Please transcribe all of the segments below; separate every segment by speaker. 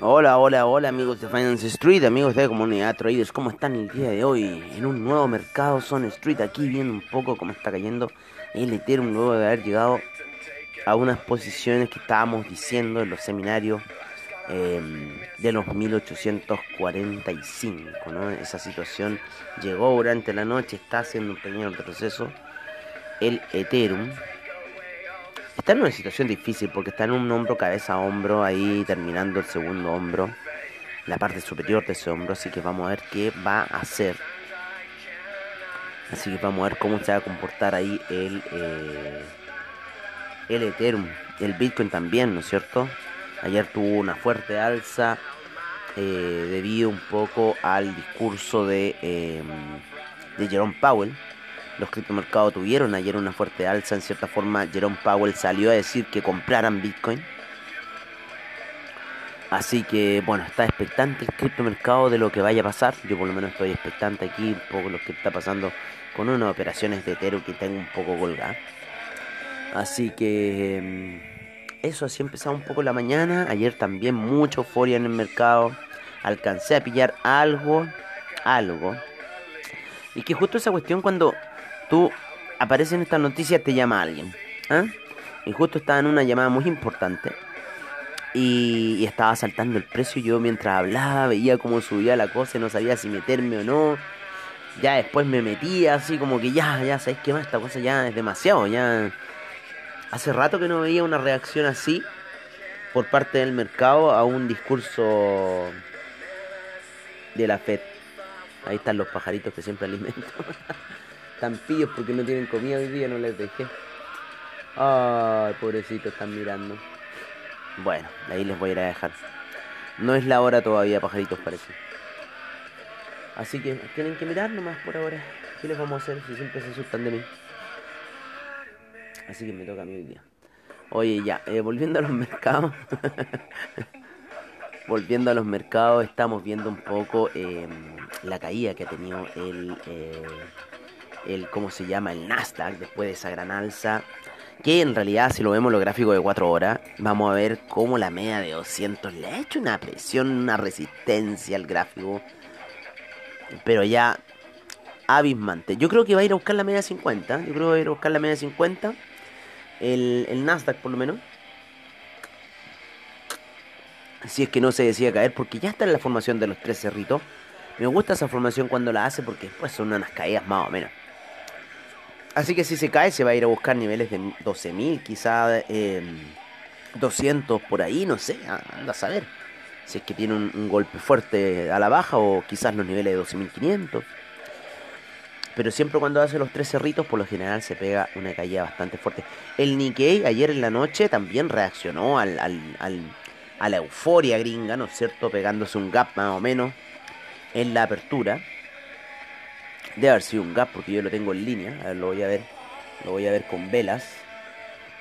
Speaker 1: Hola, hola, hola amigos de Finance Street, amigos de comunidad traders, ¿cómo están el día de hoy? En un nuevo mercado Son Street, aquí viendo un poco cómo está cayendo el Ethereum luego de haber llegado a unas posiciones que estábamos diciendo en los seminarios eh, de los 1845, ¿no? Esa situación llegó durante la noche, está haciendo un pequeño retroceso el Ethereum. Está en una situación difícil porque está en un hombro cabeza a hombro, ahí terminando el segundo hombro, la parte superior de ese hombro, así que vamos a ver qué va a hacer. Así que vamos a ver cómo se va a comportar ahí el, eh, el Ethereum, el Bitcoin también, ¿no es cierto? Ayer tuvo una fuerte alza eh, debido un poco al discurso de, eh, de Jerome Powell los criptomercados tuvieron ayer una fuerte alza. En cierta forma, Jerome Powell salió a decir que compraran Bitcoin. Así que, bueno, está expectante el criptomercado de lo que vaya a pasar. Yo por lo menos estoy expectante aquí, un poco lo que está pasando con unas operaciones de Ethereum que tengo un poco colgada. Así que eso así empezado un poco la mañana. Ayer también mucha euforia en el mercado. Alcancé a pillar algo, algo. Y que justo esa cuestión cuando tú aparece en esta noticia, te llama alguien. ¿ah? Y justo estaba en una llamada muy importante. Y, y, estaba saltando el precio. Yo mientras hablaba veía cómo subía la cosa y no sabía si meterme o no. Ya después me metía así como que ya, ya, ¿sabes qué más? Esta cosa ya es demasiado. Ya hace rato que no veía una reacción así por parte del mercado a un discurso de la FED. Ahí están los pajaritos que siempre alimento. Están pillos porque no tienen comida hoy día, no les dejé. Ay, pobrecitos, están mirando. Bueno, ahí les voy a ir a dejar. No es la hora todavía, pajaritos, parece. Así que tienen que mirar nomás por ahora. ¿Qué les vamos a hacer si siempre se asustan de mí? Así que me toca a mí hoy día. Oye, ya, eh, volviendo a los mercados. volviendo a los mercados, estamos viendo un poco eh, la caída que ha tenido el... Eh, el cómo se llama el Nasdaq después de esa gran alza que en realidad si lo vemos los gráficos de 4 horas vamos a ver cómo la media de 200 le ha hecho una presión una resistencia al gráfico. Pero ya abismante. Yo creo que va a ir a buscar la media 50 yo creo que va a ir a buscar la media 50 el, el Nasdaq por lo menos. Si es que no se decide caer porque ya está en la formación de los tres cerritos. Me gusta esa formación cuando la hace porque después son unas caídas más o menos Así que si se cae se va a ir a buscar niveles de 12.000, quizá eh, 200 por ahí, no sé, anda a saber. Si es que tiene un, golpe fuerte a la baja o quizás los niveles de 12.500. Pero siempre cuando hace los tres cerritos, por lo general se pega una caída bastante fuerte. El Nikkei ayer en la noche también reaccionó al, al, a la euforia gringa, ¿no es cierto? Pegándose un gap más o menos en la apertura. Debe haber sido un gap porque yo lo tengo en línea. A ver, lo voy a ver. Lo voy a ver con velas.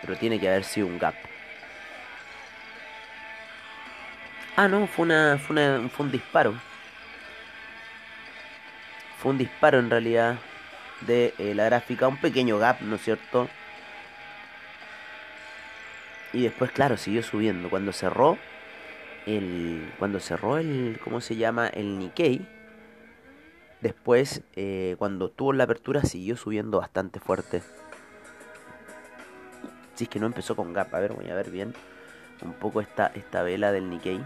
Speaker 1: Pero tiene que haber sido un gap. Ah, no, fue una. fue, una, fue un disparo. Fue un disparo en realidad de eh, la gráfica. Un pequeño gap, ¿no es cierto? Y después, claro, siguió subiendo. Cuando cerró. El. Cuando cerró el. ¿Cómo se llama? El Nikkei Después, eh, cuando tuvo la apertura, siguió subiendo bastante fuerte. Si es que no empezó con gap. A ver, voy a ver bien un poco esta, esta vela del Nikkei.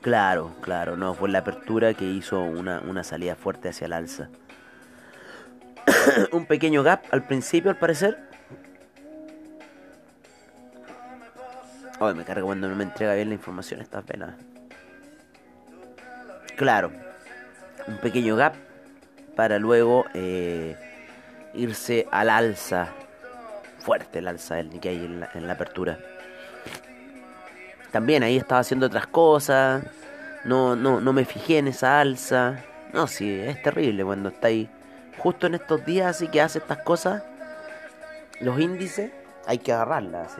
Speaker 1: Claro, claro, no, fue la apertura que hizo una, una salida fuerte hacia el alza. un pequeño gap al principio, al parecer. Ay, me carga cuando no me entrega bien la información estas velas. Claro, un pequeño gap para luego eh, irse al alza. Fuerte el alza del Nikkei en la, en la apertura. También ahí estaba haciendo otras cosas. No, no, no me fijé en esa alza. No, sí, es terrible cuando está ahí. Justo en estos días así que hace estas cosas. Los índices hay que agarrarlas.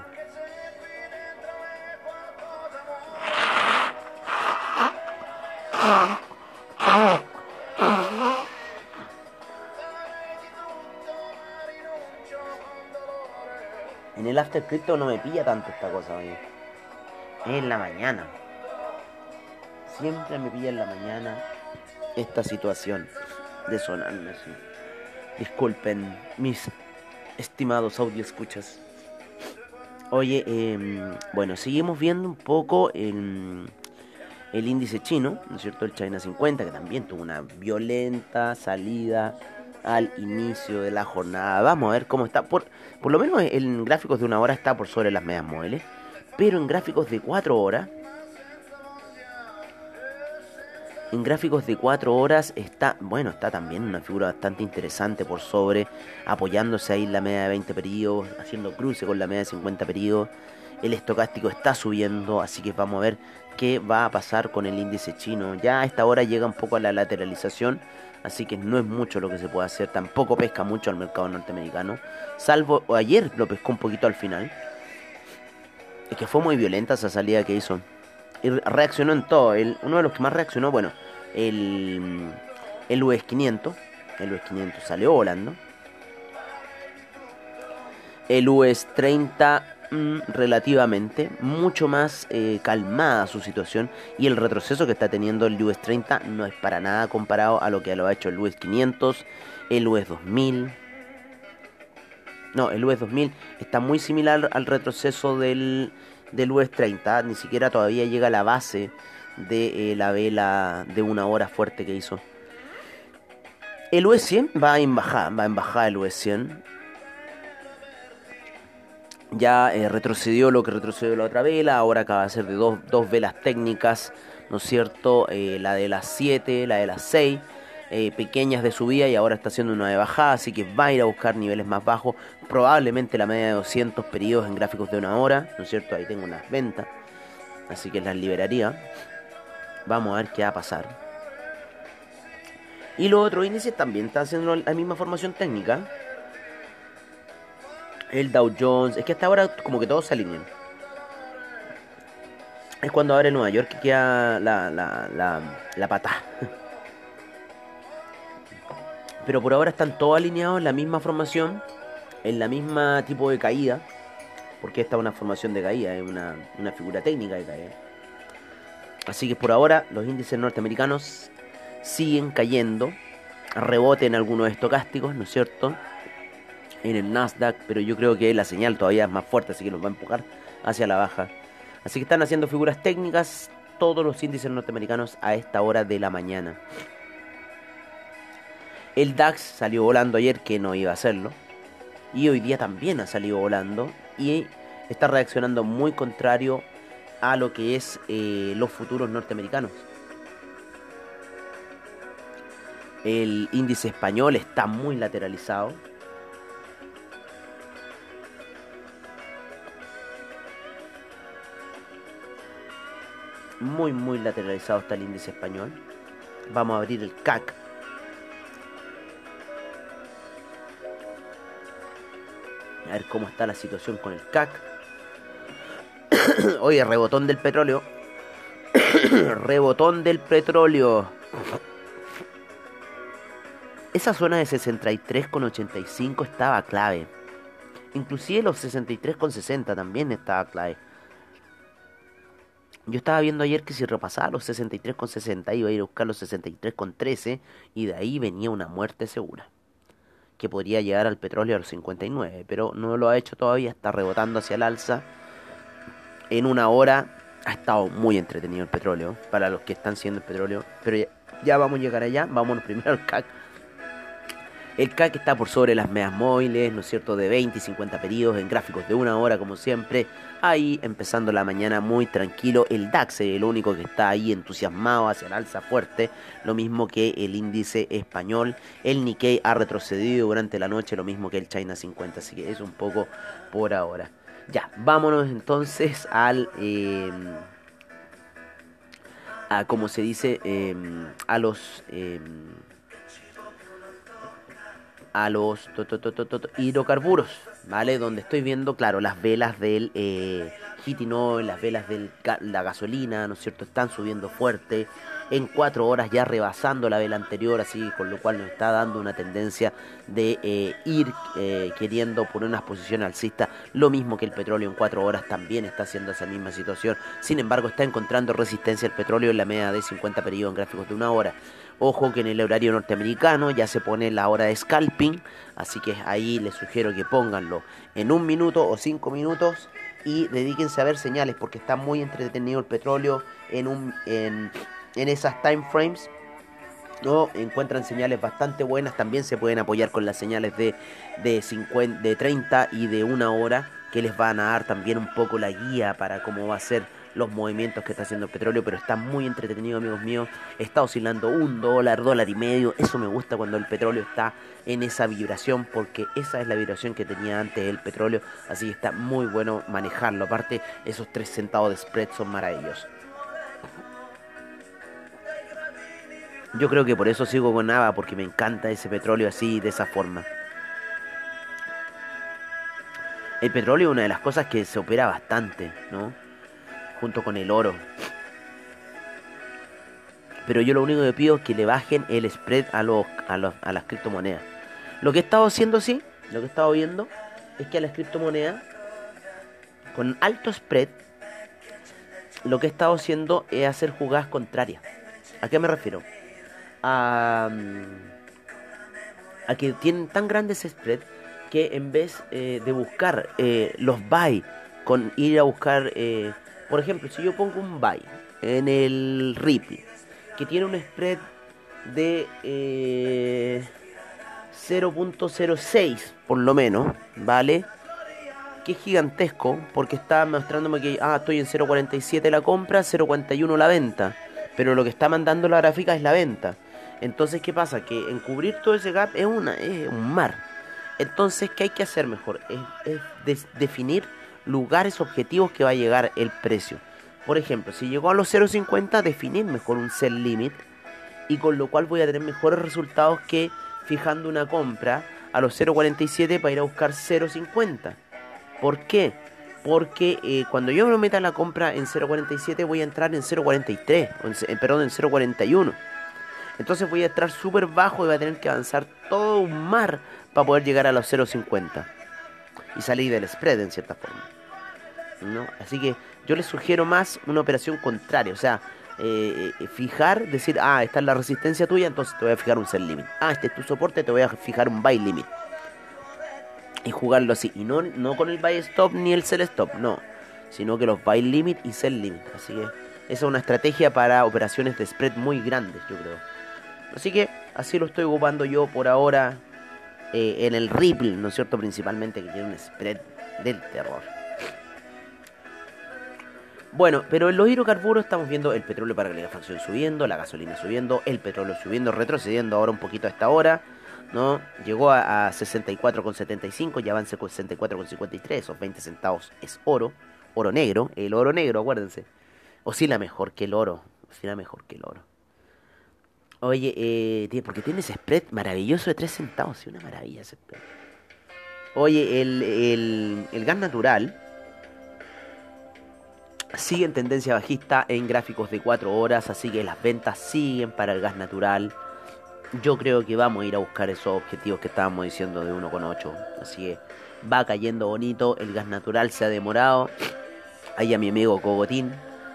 Speaker 1: En el After Crypto no me pilla tanto esta cosa, oye. En la mañana. Siempre me pilla en la mañana esta situación de sonarme así. Disculpen, mis estimados audio escuchas. Oye, em, bueno, seguimos viendo un poco el, el índice chino, ¿no es cierto? El China 50, que también tuvo una violenta salida al inicio de la jornada. Vamos a ver cómo está. Por, por lo menos en gráficos de una hora está por sobre las medias móviles. Pero en gráficos de 4 horas. En gráficos de 4 horas está, bueno, está también una figura bastante interesante por sobre, apoyándose ahí en la media de 20 periodos, haciendo cruce con la media de 50 periodos. El estocástico está subiendo, así que vamos a ver qué va a pasar con el índice chino. Ya a esta hora llega un poco a la lateralización, así que no es mucho lo que se puede hacer. Tampoco pesca mucho al mercado norteamericano, salvo ayer lo pescó un poquito al final. Es que fue muy violenta esa salida que hizo. Y reaccionó en todo. El, uno de los que más reaccionó, bueno, el, el US 500. El US 500 salió volando. El US 30 mm, relativamente mucho más eh, calmada su situación y el retroceso que está teniendo el US 30 no es para nada comparado a lo que lo ha hecho el US 500, el US 2000. No, el US 2000 está muy similar al retroceso del, del US 30, ni siquiera todavía llega a la base de eh, la vela de una hora fuerte que hizo. El US 100 va en bajada, va en bajada el US 100 ya eh, retrocedió lo que retrocedió la otra vela, ahora acaba de ser de dos, dos velas técnicas, ¿no es cierto? Eh, la de las 7, la de las 6, eh, pequeñas de subida y ahora está haciendo una de bajada, así que va a ir a buscar niveles más bajos, probablemente la media de 200 periodos en gráficos de una hora, ¿no es cierto? Ahí tengo unas ventas, así que las liberaría. Vamos a ver qué va a pasar. Y los otros índices también están haciendo la misma formación técnica el Dow Jones. Es que hasta ahora como que todos se alinean. Es cuando abre Nueva York que queda la, la, la, la pata. Pero por ahora están todos alineados en la misma formación, en la misma tipo de caída. Porque esta es una formación de caída, es una, una figura técnica de caída. Así que por ahora los índices norteamericanos siguen cayendo. Rebote en algunos estocásticos, ¿no es cierto? En el Nasdaq, pero yo creo que la señal todavía es más fuerte, así que nos va a empujar hacia la baja. Así que están haciendo figuras técnicas todos los índices norteamericanos a esta hora de la mañana. El DAX salió volando ayer, que no iba a hacerlo. Y hoy día también ha salido volando. Y está reaccionando muy contrario a lo que es eh, los futuros norteamericanos. El índice español está muy lateralizado. Muy muy lateralizado está el índice español. Vamos a abrir el CAC. A ver cómo está la situación con el CAC. Oye, rebotón del petróleo. rebotón del petróleo. Esa zona de 63,85 estaba clave. Inclusive los 63,60 también estaba clave. Yo estaba viendo ayer que si repasaba los 63,60 iba a ir a buscar los 63,13 y de ahí venía una muerte segura. Que podría llegar al petróleo a los 59, pero no lo ha hecho todavía, está rebotando hacia el alza. En una hora ha estado muy entretenido el petróleo, para los que están siendo el petróleo, pero ya, ya vamos a llegar allá, vámonos primero al CAC. El CAC está por sobre las medias móviles, ¿no es cierto?, de 20 y 50 periodos en gráficos de una hora, como siempre. Ahí empezando la mañana muy tranquilo. El DAX es el único que está ahí entusiasmado hacia el alza fuerte, lo mismo que el índice español. El Nikkei ha retrocedido durante la noche, lo mismo que el China 50, así que es un poco por ahora. Ya, vámonos entonces al... Eh, a, como se dice, eh, a los... Eh, a los hidrocarburos, ¿vale? Donde estoy viendo, claro, las velas del eh, hitinol, las velas de la gasolina, ¿no es cierto? Están subiendo fuerte, en cuatro horas ya rebasando la vela anterior, así con lo cual nos está dando una tendencia de eh, ir eh, queriendo poner una posición alcista, lo mismo que el petróleo en cuatro horas también está haciendo esa misma situación, sin embargo está encontrando resistencia el petróleo en la media de 50 periodos en gráficos de una hora. Ojo que en el horario norteamericano ya se pone la hora de scalping, así que ahí les sugiero que pónganlo en un minuto o cinco minutos y dedíquense a ver señales porque está muy entretenido el petróleo en, esas time frames. ¿no? Encuentran señales bastante buenas, también se pueden apoyar con las señales de, de, 50, de 30 y de una hora que les van a dar también un poco la guía para cómo va a ser los movimientos que está haciendo el petróleo, pero está muy entretenido, amigos míos. Está oscilando un dólar, dólar y medio. Eso me gusta cuando el petróleo está en esa vibración, porque esa es la vibración que tenía antes el petróleo. Así que está muy bueno manejarlo. Aparte, esos tres centavos de spread son maravillosos. Yo creo que por eso sigo con Nava, porque me encanta ese petróleo así, de esa forma. El petróleo es una de las cosas que se opera bastante, ¿no? Junto con el oro. Pero yo lo único que pido es que le bajen el spread a, los, a, los, a las criptomonedas. Lo que he estado haciendo, sí, lo que he estado viendo, es que a las criptomonedas, con alto spread, lo que he estado haciendo es hacer jugadas contrarias. ¿A qué me refiero? A, a que tienen tan grandes spread que en vez eh, de buscar eh, los buy, con ir a buscar eh, por ejemplo, si yo pongo un buy en el Ripple, que tiene un spread de 0.06 eh, por lo menos, ¿vale? Que es gigantesco, porque está mostrándome que ah, estoy en 0.47 la compra, 0.41 la venta, pero lo que está mandando la gráfica es la venta. Entonces, ¿qué pasa? Que encubrir todo ese gap es, una, es un mar. Entonces, ¿qué hay que hacer mejor? Es, definir lugares objetivos que va a llegar el precio. Por ejemplo, si llegó a los 0.50, definir mejor un sell limit y con lo cual voy a tener mejores resultados que fijando una compra a los 0.47 para ir a buscar 0.50. ¿Por qué? Porque eh, cuando yo me meta la compra en 0.47 voy a entrar en 0.43, en, perdón, en 0.41. Entonces voy a entrar súper bajo y voy a tener que avanzar todo un mar para poder llegar a los 0.50 y salir del spread en cierta forma. ¿no? Así que yo les sugiero más una operación contraria, o sea, eh, eh, fijar, decir, ah, esta es la resistencia tuya, entonces te voy a fijar un sell limit. Ah, este es tu soporte, te voy a fijar un buy limit. Y jugarlo así, y no, no con el buy stop ni el sell stop, no, sino que los buy limit y sell limit. Así que esa es una estrategia para operaciones de spread muy grandes, yo creo. Así que así lo estoy ocupando yo por ahora eh, en el Ripple, ¿no es cierto? Principalmente que tiene un spread del terror. Bueno, pero en los hidrocarburos estamos viendo el petróleo para calefacción subiendo, la gasolina subiendo, el petróleo subiendo, retrocediendo ahora un poquito a esta hora, ¿no? Llegó a, a 64,75, ya avance con 64,53, esos 20 centavos es oro, oro negro, el oro negro, acuérdense. Oscila mejor que el oro, oscila mejor que el oro. Oye, eh, porque tiene ese spread maravilloso de 3 centavos, sí, una maravilla ese spread. Oye, el, el, gas natural sigue en tendencia bajista en gráficos de 4 horas, así que las ventas siguen para el gas natural. Yo creo que vamos a ir a buscar esos objetivos que estábamos diciendo de 1,8. Así que va cayendo bonito, el gas natural se ha demorado. Ahí a mi amigo Cogotín,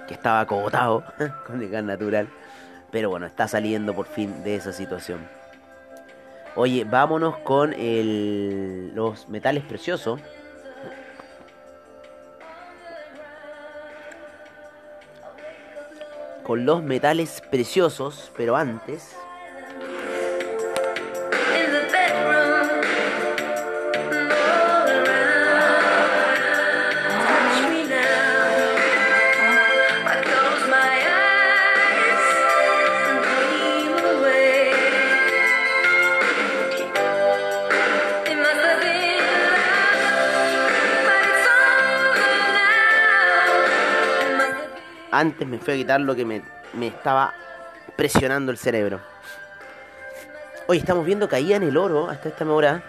Speaker 1: que estaba cogotado con el gas natural. Pero bueno, está saliendo por fin de esa situación. Oye, vámonos con el, los metales preciosos. con los metales preciosos, pero antes antes me fui a quitar lo que me, me estaba presionando el cerebro. Hoy estamos viendo caía en el oro hasta esta hora.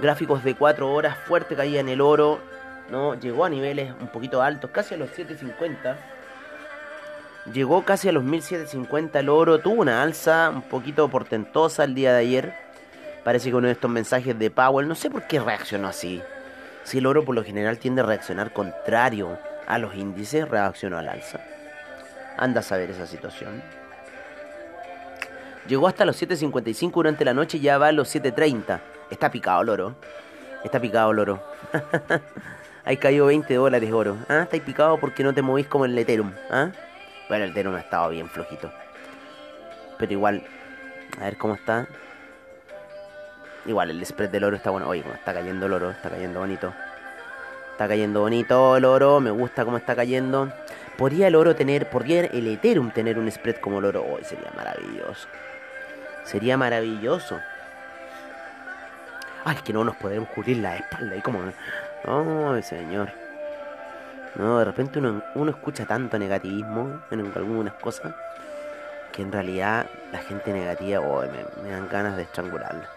Speaker 1: Gráficos de 4 horas, fuerte caía en el oro. ¿no? Llegó a niveles un poquito altos, casi a los 750. Llegó casi a los 1750 el oro. Tuvo una alza un poquito portentosa el día de ayer. Parece que uno de estos mensajes de Powell, no sé por qué reaccionó así. Si el oro por lo general tiende a reaccionar contrario a los índices, reaccionó al alza. Anda a saber esa situación. Llegó hasta los 7.55 durante la noche y ya va a los 7.30. Está picado el oro. Está picado el oro. Hay caído 20 dólares oro. Ah, está picado porque no te movís como el Ethereum. ¿Ah? Bueno, el Ethereum ha estado bien flojito. Pero igual, a ver cómo está. Igual el spread del oro está bueno. Oye, está cayendo el oro, está cayendo bonito. Está cayendo bonito el oro, me gusta cómo está cayendo. ¿Podría el oro tener, podría el Ethereum tener un spread como el oro? Hoy sería maravilloso. Sería maravilloso. Ay, que no nos podemos cubrir la espalda. Y como... No, señor. No, de repente uno, uno escucha tanto negativismo en algunas cosas que en realidad la gente negativa, oh, me, dan ganas de estrangularla.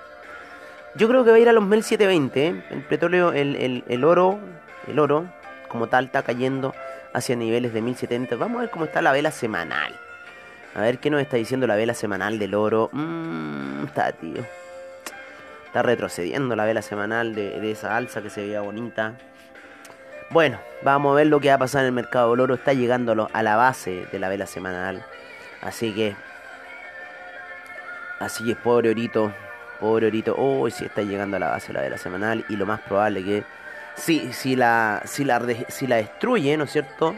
Speaker 1: Yo creo que va a ir a los 1720. ¿eh? El petróleo, el, el, el oro, el oro como tal está cayendo hacia niveles de 1070. Vamos a ver cómo está la vela semanal. A ver qué nos está diciendo la vela semanal del oro. Mmm, está, tío. Está retrocediendo la vela semanal de, esa alza que se veía bonita. Bueno, vamos a ver lo que va a pasar en el mercado del oro. Está llegando a, la base de la vela semanal. Así que. Así que pobre orito. Pobre orito. Oh, sí está llegando a la base de la vela semanal. Y lo más probable que. Si, si, la, si, la, si la destruye, ¿no es cierto?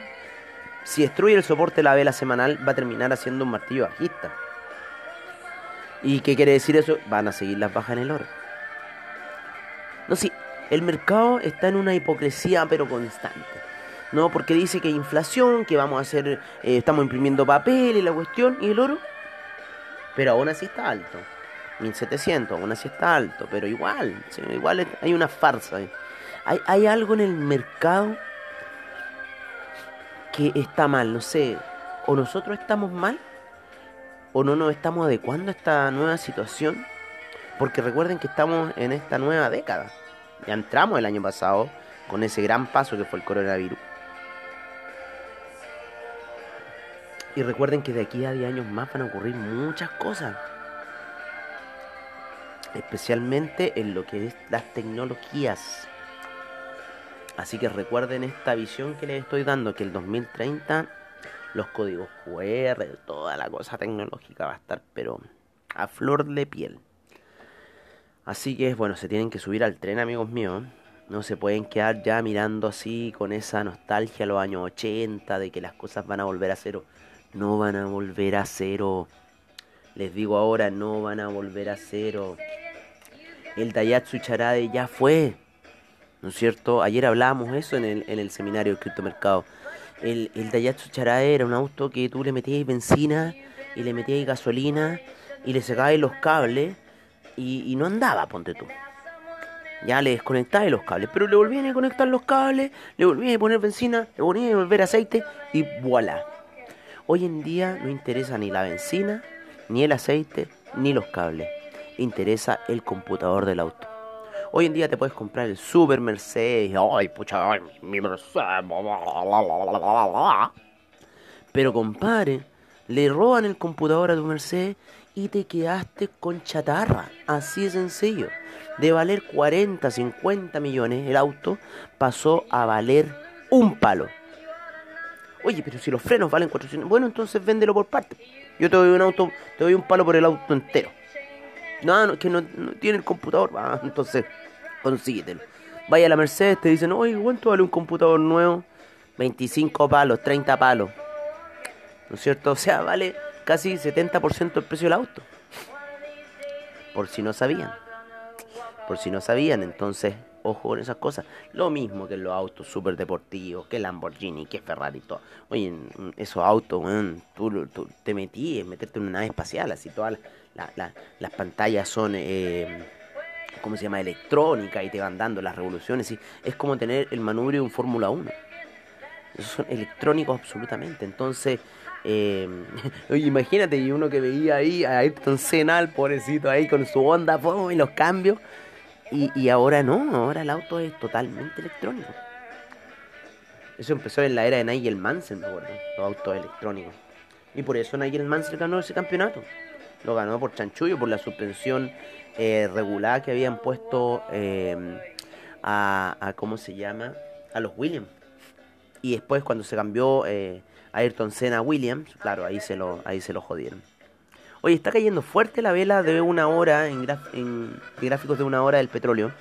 Speaker 1: Si destruye el soporte de la vela semanal, va a terminar haciendo un martillo bajista. ¿Y qué quiere decir eso? Van a seguir las bajas en el oro. No, sí, el mercado está en una hipocresía pero constante. No, porque dice que hay inflación, que vamos a hacer, eh, estamos imprimiendo papel y la cuestión, y el oro. Pero aún así está alto. 1700, aún así está alto, pero igual, igual hay una farsa. ahí. Hay, hay algo en el mercado que está mal, no sé, o nosotros estamos mal, o no nos estamos adecuando a esta nueva situación, porque recuerden que estamos en esta nueva década. Ya entramos el año pasado con ese gran paso que fue el coronavirus. Y recuerden que de aquí a 10 años más van a ocurrir muchas cosas. Especialmente en lo que es las tecnologías. Así que recuerden esta visión que les estoy dando, que el 2030 los códigos QR, toda la cosa tecnológica va a estar, pero a flor de piel. Así que, bueno, se tienen que subir al tren, amigos míos. No se pueden quedar ya mirando así con esa nostalgia a los años 80 de que las cosas van a volver a cero. No van a volver a cero. Les digo ahora, no van a volver a cero. El Daihatsu Charade ya fue. ¿No es cierto? Ayer hablábamos eso en el, en el seminario de criptomercado. El, el Daihatsu Charade era un auto que tú le metías benzina y le metías gasolina y le sacabas los cables y, y no andaba, ponte tú. Ya le desconectabas los cables, pero le volvían a conectar los cables, le volvían a poner benzina, le volvían a volver aceite y voilà. Hoy en día no interesa ni la benzina, ni el aceite, ni los cables. Interesa el computador del auto. Hoy en día te puedes comprar el Super Mercedes. Ay, pucha, ay, mi Mercedes. Pero compadre, le roban el computador a tu Mercedes y te quedaste con chatarra. Así de sencillo. De valer 40, 50 millones, el auto pasó a valer un palo. Oye, pero si los frenos valen 400, bueno, entonces véndelo por parte. Yo te doy un auto, te doy un palo por el auto entero. No, no, que no, tiene el computador. Entonces, consíguetelo. Vaya a la Mercedes, te dicen, oye, ¿cuánto vale un computador nuevo? 25 palos, 30 palos. ¿no es cierto? O sea, vale casi 70% el precio del auto. Por si no sabían. Por si no sabían, entonces, ojo con esas cosas. Lo mismo que los autos super deportivos, que Lamborghini, que Ferrari, todo. Oye, en esos autos, tú, te metí en meterte en una nave espacial, así todas las, la- la- las pantallas son, eh, ¿cómo se llama? Electrónica y te van dando las revoluciones. Y es como tener el manubrio de un Fórmula 1. Esos son electrónicos absolutamente. Entonces, eh, imagínate, y uno que veía ahí a Ayrton Senna, el pobrecito ahí con su onda, ¡pum! y los cambios. Y, y ahora no, ahora el auto es totalmente electrónico. Eso empezó en la era de Nigel Mansell, me acuerdo, los autos electrónicos. Y por eso Nigel Mansell ganó ese campeonato. Lo ganó por chanchullo, por la suspensión eh, regular que habían puesto eh, a, ¿cómo se llama? A los Williams. Y después cuando se cambió eh, Ayrton Senna a Williams, claro, ahí se lo, ahí se lo jodieron. Oye, está cayendo fuerte la vela de una hora en, en gráficos de una hora del petróleo.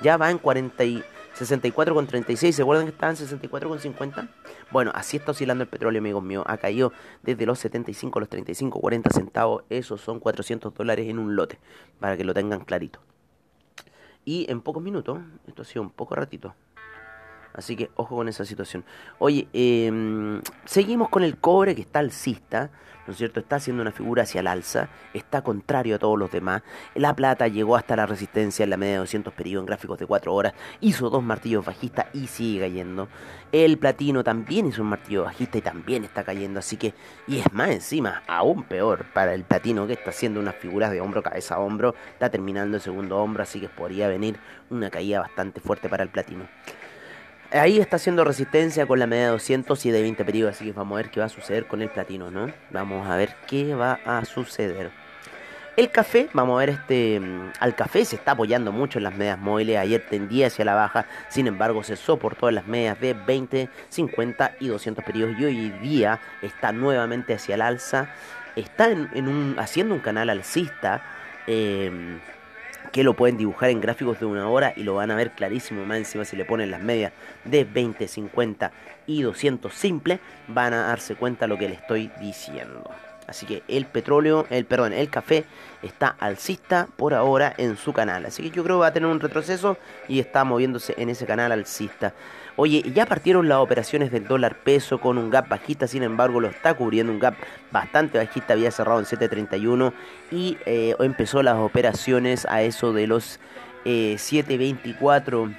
Speaker 1: Ya va en 40 y 64,36. ¿Se acuerdan que estaba en 64,50? Bueno, así está oscilando el petróleo, amigos míos. Ha caído desde los 75 a los 35, 40 centavos. Esos son 400 dólares en un lote, para que lo tengan clarito. Y en pocos minutos, esto ha sido un poco ratito. Así que ojo con esa situación. Oye, eh, seguimos con el cobre que está alcista, ¿no es cierto? Está haciendo una figura hacia el alza, está contrario a todos los demás. La plata llegó hasta la resistencia en la media de 200 periodos en gráficos de 4 horas, hizo dos martillos bajistas y sigue cayendo. El platino también hizo un martillo bajista y también está cayendo, así que, y es más encima, aún peor para el platino que está haciendo unas figuras de hombro, cabeza a hombro, está terminando el segundo hombro, así que podría venir una caída bastante fuerte para el platino. Ahí está haciendo resistencia con la media de 200 y de 20 periodos, así que vamos a ver qué va a suceder con el platino, ¿no? Vamos a ver qué va a suceder. El café, vamos a ver este, mm, al café se está apoyando mucho en las medias móviles, ayer tendía hacia la baja, sin embargo se soportó en las medias de 20, 50 y 200 periodos y hoy día está nuevamente hacia el alza, está en, un, haciendo un canal alcista, eh, que lo pueden dibujar en gráficos de una hora y lo van a ver clarísimo más encima si le ponen las medias de 20, 50 y 200 simple van a darse cuenta lo que le estoy diciendo. Así que el petróleo, el perdón, el café está alcista por ahora en su canal. Así que yo creo que va a tener un retroceso y está moviéndose en ese canal alcista. Oye, ya partieron las operaciones del dólar peso con un gap bajista, sin embargo lo está cubriendo un gap bastante bajista, había cerrado en 7.31 y eh, empezó las operaciones a eso de los eh, 7.24,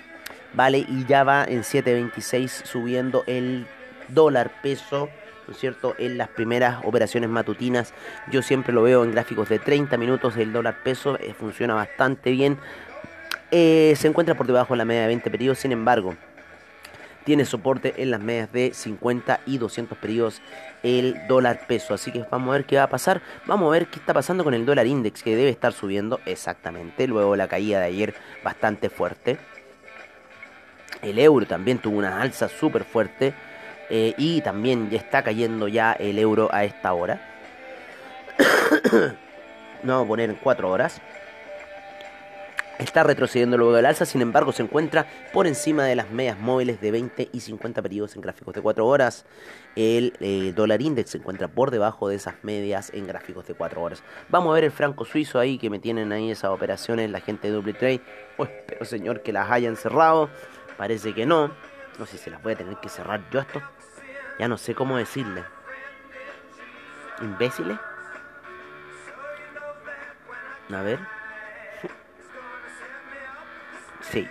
Speaker 1: ¿vale? Y ya va en 7.26 subiendo el dólar peso. ¿no es cierto? En las primeras operaciones matutinas, yo siempre lo veo en gráficos de 30 minutos, el dólar peso eh, funciona bastante bien. Eh, se encuentra por debajo de la media de 20 periodos, sin embargo, tiene soporte en las medias de 50 y 200 periodos el dólar peso. Así que vamos a ver qué va a pasar. Vamos a ver qué está pasando con el dólar index que debe estar subiendo exactamente. Luego la caída de ayer bastante fuerte. El euro también tuvo una alza súper fuerte. eh, y también ya está cayendo ya el euro a esta hora. no vamos a poner en 4 horas. Está retrocediendo luego del alza, sin embargo se encuentra por encima de las medias móviles de 20 y 50 periodos en gráficos de 4 horas. El eh, dólar index se encuentra por debajo de esas medias en gráficos de 4 horas. Vamos a ver el franco suizo ahí que me tienen ahí esas operaciones, la gente de Double Trade. Pues espero señor que las hayan cerrado. Parece que no. No sé si se las voy a tener que cerrar yo a estos. Ya no sé cómo decirle. ¿Imbéciles? A ver. Sí,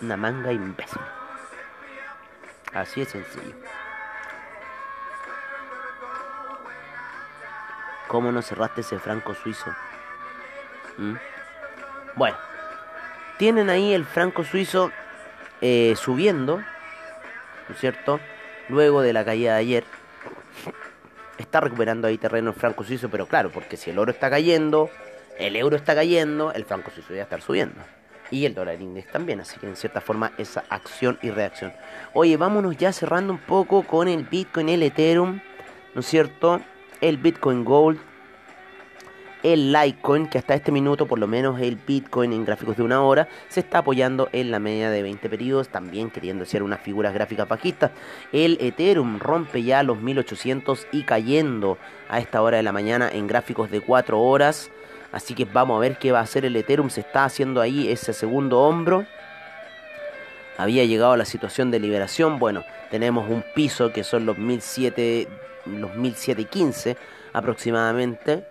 Speaker 1: una manga imbécil. Así de sencillo. ¿Cómo no cerraste ese franco suizo? ¿Mm? Bueno, tienen ahí el franco suizo eh, subiendo, ¿no es cierto? Luego de la caída de ayer. Está recuperando ahí terreno el franco suizo, pero claro, porque si el oro está cayendo, el euro está cayendo, el franco suizo ya estar subiendo. Y el dólar index también, así que en cierta forma esa acción y reacción. Oye, vámonos ya cerrando un poco con el Bitcoin, el Ethereum, ¿no es cierto? El Bitcoin Gold. el Litecoin, que hasta este minuto, por lo menos el Bitcoin en gráficos de una hora, se está apoyando en la media de 20 periodos, también queriendo ser unas figuras gráficas bajistas. El Ethereum rompe ya los 1800 y cayendo a esta hora de la mañana en gráficos de 4 horas. Así que vamos a ver qué va a hacer el Ethereum. Se está haciendo ahí ese segundo hombro. Había llegado a la situación de liberación. Bueno, tenemos un piso que son los 1700, los 1715 aproximadamente.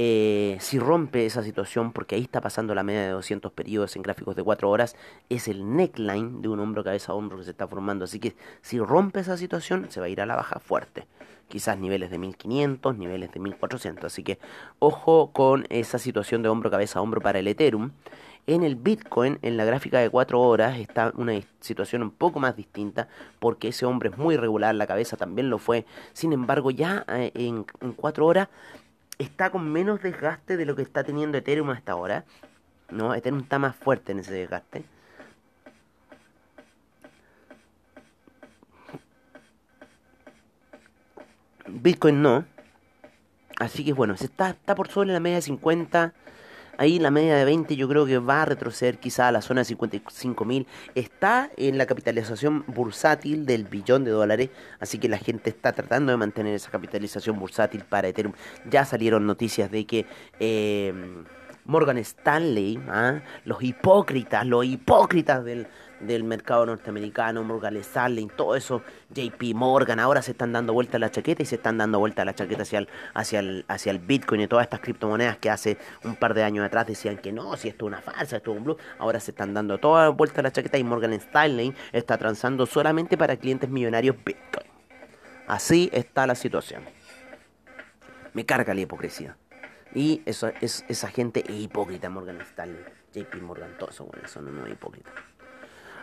Speaker 1: Eh, si rompe esa situación, porque ahí está pasando la media de 200 periodos en gráficos de 4 horas, es el neckline de un hombro cabeza a hombro que se está formando. Así que si rompe esa situación, se va a ir a la baja fuerte. Quizás niveles de 1500, niveles de 1400. Así que ojo con esa situación de hombro cabeza a hombro para el Ethereum. En el Bitcoin, en la gráfica de 4 horas, está una situación un poco más distinta porque ese hombre es muy regular, la cabeza también lo fue. Sin embargo, ya eh, en, en 4 horas está con menos desgaste de lo que está teniendo Ethereum hasta ahora. ¿no? Ethereum está más fuerte en ese desgaste. Bitcoin no. Así que bueno, se está, está por sobre la media de 50. Ahí la media de 20 yo creo que va a retroceder quizá a la zona de 55.000. Está en la capitalización bursátil del billón de dólares. Así que la gente está tratando de mantener esa capitalización bursátil para Ethereum. Ya salieron noticias de que... Eh, Morgan Stanley, ¿ah? los hipócritas, los hipócritas del, del mercado norteamericano, Morgan Stanley, todo eso, JP Morgan, ahora se están dando vuelta la chaqueta y se están dando vuelta la chaqueta hacia el, hacia el, hacia el Bitcoin y todas estas criptomonedas que hace un par de años atrás decían que no, si esto es una farsa, esto es un blue, ahora se están dando toda vuelta a la chaqueta y Morgan Stanley está transando solamente para clientes millonarios Bitcoin. Así está la situación. Me carga la hipocresía. Y eso, es, esa gente es hipócrita, Morgan Stanley, JP Morgan, todo eso, bueno, eso no, no es hipócrita.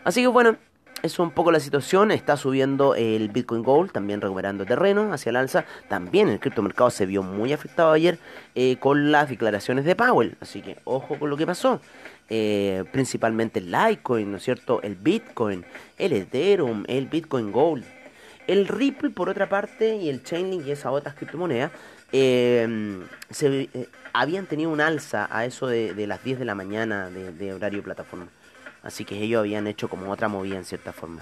Speaker 1: Así que bueno, es un poco la situación. Está subiendo el Bitcoin Gold, también recuperando terreno hacia el alza. También el criptomercado se vio muy afectado ayer eh, con las declaraciones de Powell. Así que ojo con lo que pasó. Eh, principalmente el Litecoin, ¿no es cierto? El Bitcoin, el Ethereum, el Bitcoin Gold. El Ripple, por otra parte, y el Chainlink y esas otras criptomonedas eh, se, habían tenido un alza a eso de, de las 10 de la mañana de, de, horario plataforma. Así que ellos habían hecho como otra movida en cierta forma.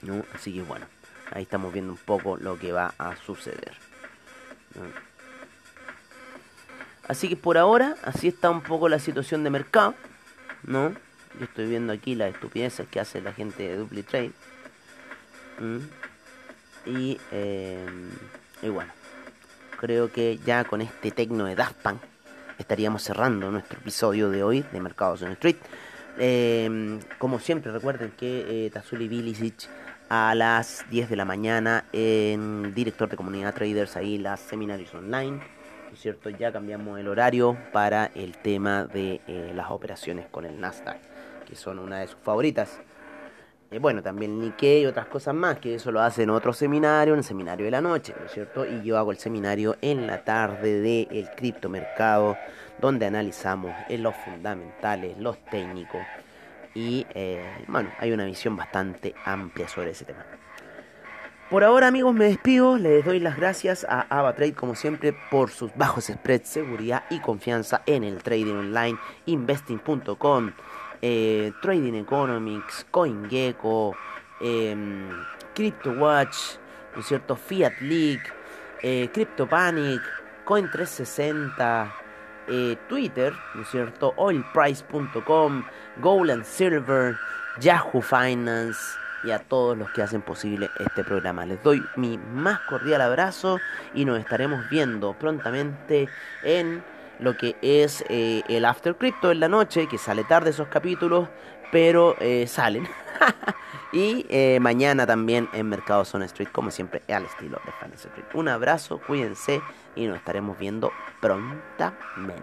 Speaker 1: ¿No? Así que bueno, ahí estamos viendo un poco lo que va a suceder. Así que por ahora, así está un poco la situación de mercado. ¿No? Yo estoy viendo aquí las estupideces que hace la gente de DupliTrade. ¿Mm? Y, eh, y bueno creo que ya con este tecno de Daft estaríamos cerrando nuestro episodio de hoy de Mercados on Street. Eh, como siempre, recuerden que eh, Tazuli Bilicic a las 10 de la mañana en director de comunidad traders, ahí las seminarios online. ¿no es cierto? Ya cambiamos el horario para el tema de eh, las operaciones con el Nasdaq, que son una de sus favoritas. Eh, bueno, también Nikkei y otras cosas más, que eso lo hacen en otro seminario, en el seminario de la noche, ¿no es cierto? Y yo hago el seminario en la tarde del el criptomercado, donde analizamos eh, los fundamentales, los técnicos, y eh, bueno, hay una visión bastante amplia sobre ese tema. Por ahora amigos me despido, les doy las gracias a AvaTrade como siempre por sus bajos spreads, seguridad y confianza en el trading online, investing.com eh, Trading Economics, CoinGecko, eh, CryptoWatch, ¿no cierto? Fiat League, eh, CryptoPanic, Coin360, eh, Twitter, ¿no cierto? OilPrice.com, Gold and Silver, Yahoo Finance y a todos los que hacen posible este programa. Les doy mi más cordial abrazo y nos estaremos viendo prontamente en lo que es eh, el After Crypto en la noche, que sale tarde esos capítulos, pero eh, salen. y eh, mañana también en Mercado Zone Street, como siempre, al estilo de Finance Street. Un abrazo, cuídense y nos estaremos viendo prontamente.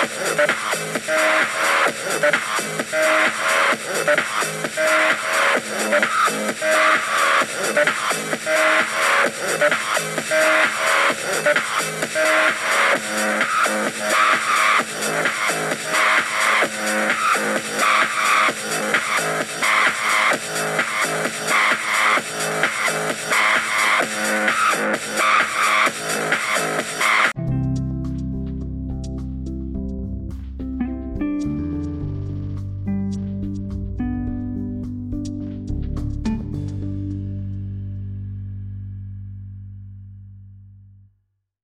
Speaker 2: Thank